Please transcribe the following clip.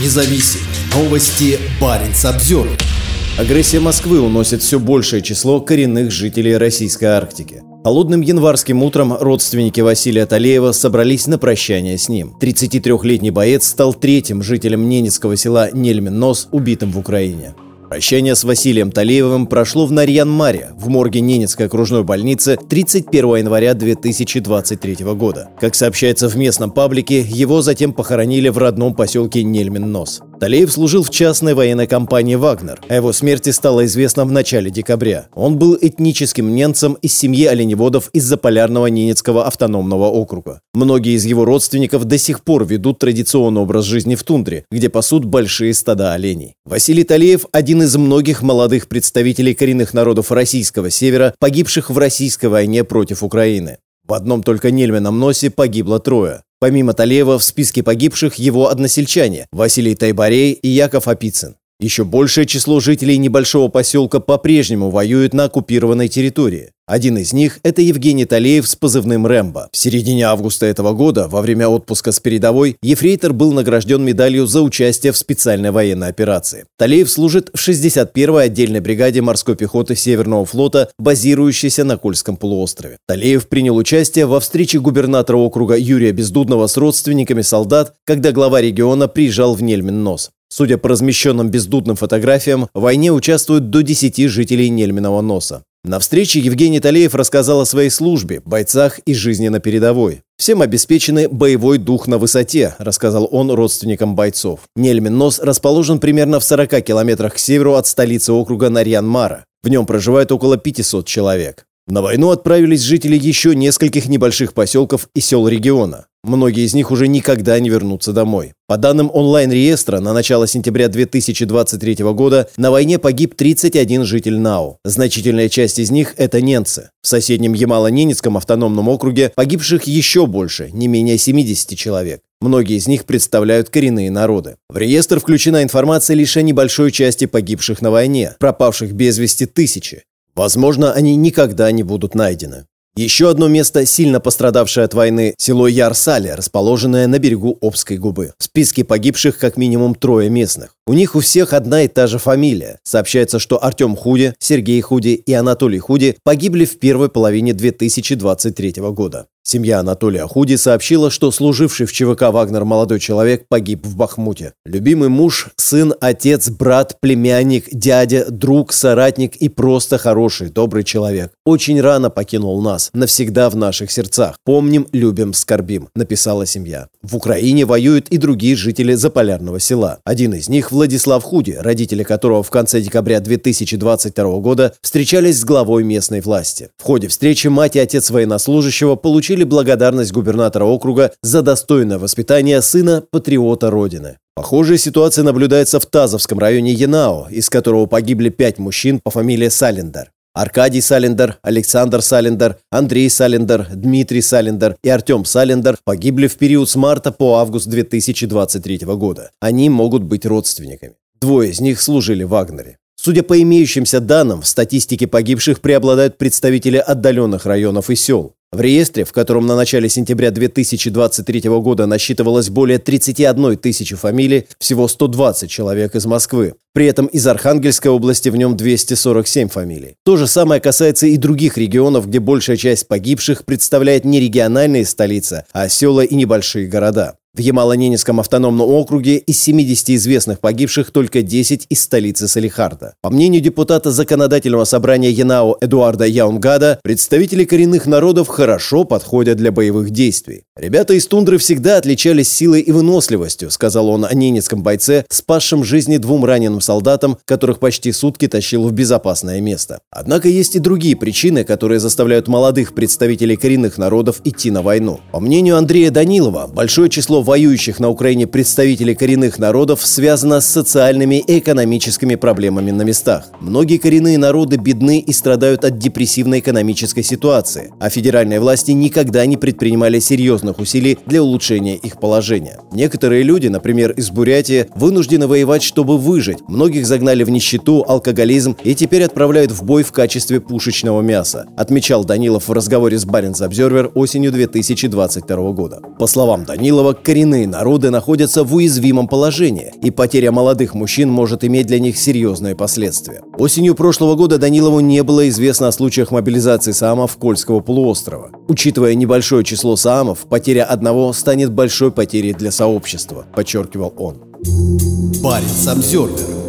независим. Новости Баренц обзор. Агрессия Москвы уносит все большее число коренных жителей российской Арктики. Холодным январским утром родственники Василия Талеева собрались на прощание с ним. 33-летний боец стал третьим жителем ненецкого села Нельмин-Нос, убитым в Украине. Прощание с Василием Талеевым прошло в Нарьян-Маре, в морге Ненецкой окружной больницы 31 января 2023 года. Как сообщается в местном паблике, его затем похоронили в родном поселке Нельмин-Нос. Талеев служил в частной военной компании «Вагнер». О его смерти стало известно в начале декабря. Он был этническим немцем из семьи оленеводов из Заполярного Ненецкого автономного округа. Многие из его родственников до сих пор ведут традиционный образ жизни в тундре, где пасут большие стада оленей. Василий Талеев – один из многих молодых представителей коренных народов российского севера, погибших в российской войне против Украины. В одном только Нельмином носе погибло трое. Помимо Талеева в списке погибших его односельчане Василий Тайбарей и Яков Апицын. Еще большее число жителей небольшого поселка по-прежнему воюют на оккупированной территории. Один из них – это Евгений Талеев с позывным «Рэмбо». В середине августа этого года, во время отпуска с передовой, Ефрейтор был награжден медалью за участие в специальной военной операции. Талеев служит в 61-й отдельной бригаде морской пехоты Северного флота, базирующейся на Кольском полуострове. Талеев принял участие во встрече губернатора округа Юрия Бездудного с родственниками солдат, когда глава региона приезжал в Нельмин-Нос. Судя по размещенным бездудным фотографиям, в войне участвуют до 10 жителей Нельминого носа. На встрече Евгений Талеев рассказал о своей службе, бойцах и жизни на передовой. «Всем обеспечены боевой дух на высоте», – рассказал он родственникам бойцов. Нельмин-Нос расположен примерно в 40 километрах к северу от столицы округа Нарьян-Мара. В нем проживает около 500 человек. На войну отправились жители еще нескольких небольших поселков и сел региона. Многие из них уже никогда не вернутся домой. По данным онлайн-реестра, на начало сентября 2023 года на войне погиб 31 житель НАУ. Значительная часть из них – это немцы. В соседнем Ямало-Ненецком автономном округе погибших еще больше, не менее 70 человек. Многие из них представляют коренные народы. В реестр включена информация лишь о небольшой части погибших на войне, пропавших без вести тысячи. Возможно, они никогда не будут найдены. Еще одно место, сильно пострадавшее от войны, село Ярсали, расположенное на берегу Обской губы. В списке погибших как минимум трое местных. У них у всех одна и та же фамилия. Сообщается, что Артем Худи, Сергей Худи и Анатолий Худи погибли в первой половине 2023 года. Семья Анатолия Худи сообщила, что служивший в ЧВК «Вагнер» молодой человек погиб в Бахмуте. Любимый муж, сын, отец, брат, племянник, дядя, друг, соратник и просто хороший, добрый человек. Очень рано покинул нас, навсегда в наших сердцах. Помним, любим, скорбим, написала семья. В Украине воюют и другие жители Заполярного села. Один из них Владислав Худи, родители которого в конце декабря 2022 года встречались с главой местной власти. В ходе встречи мать и отец военнослужащего получили благодарность губернатора округа за достойное воспитание сына патриота Родины. Похожая ситуация наблюдается в Тазовском районе Янао, из которого погибли пять мужчин по фамилии Салендер. Аркадий Салендер, Александр Салендер, Андрей Салендер, Дмитрий Салендер и Артем Салендер погибли в период с марта по август 2023 года. Они могут быть родственниками. Двое из них служили в Вагнере. Судя по имеющимся данным, в статистике погибших преобладают представители отдаленных районов и сел. В реестре, в котором на начале сентября 2023 года насчитывалось более 31 тысячи фамилий, всего 120 человек из Москвы. При этом из Архангельской области в нем 247 фамилий. То же самое касается и других регионов, где большая часть погибших представляет не региональные столицы, а села и небольшие города. В Ямало-Ненецком автономном округе из 70 известных погибших только 10 из столицы Салихарда. По мнению депутата Законодательного собрания Янао Эдуарда Яунгада, представители коренных народов хорошо подходят для боевых действий. «Ребята из тундры всегда отличались силой и выносливостью», сказал он о ненецком бойце, спасшем жизни двум раненым солдатам, которых почти сутки тащил в безопасное место. Однако есть и другие причины, которые заставляют молодых представителей коренных народов идти на войну. По мнению Андрея Данилова, большое число воюющих на Украине представителей коренных народов связано с социальными и экономическими проблемами на местах. Многие коренные народы бедны и страдают от депрессивной экономической ситуации, а федеральные власти никогда не предпринимали серьезных усилий для улучшения их положения. Некоторые люди, например, из Бурятии, вынуждены воевать, чтобы выжить. Многих загнали в нищету, алкоголизм и теперь отправляют в бой в качестве пушечного мяса, отмечал Данилов в разговоре с Баренц Обзервер осенью 2022 года. По словам Данилова, коренные народы находятся в уязвимом положении, и потеря молодых мужчин может иметь для них серьезные последствия. Осенью прошлого года Данилову не было известно о случаях мобилизации саамов Кольского полуострова. Учитывая небольшое число саамов, потеря одного станет большой потерей для сообщества, подчеркивал он. Парень Самсервер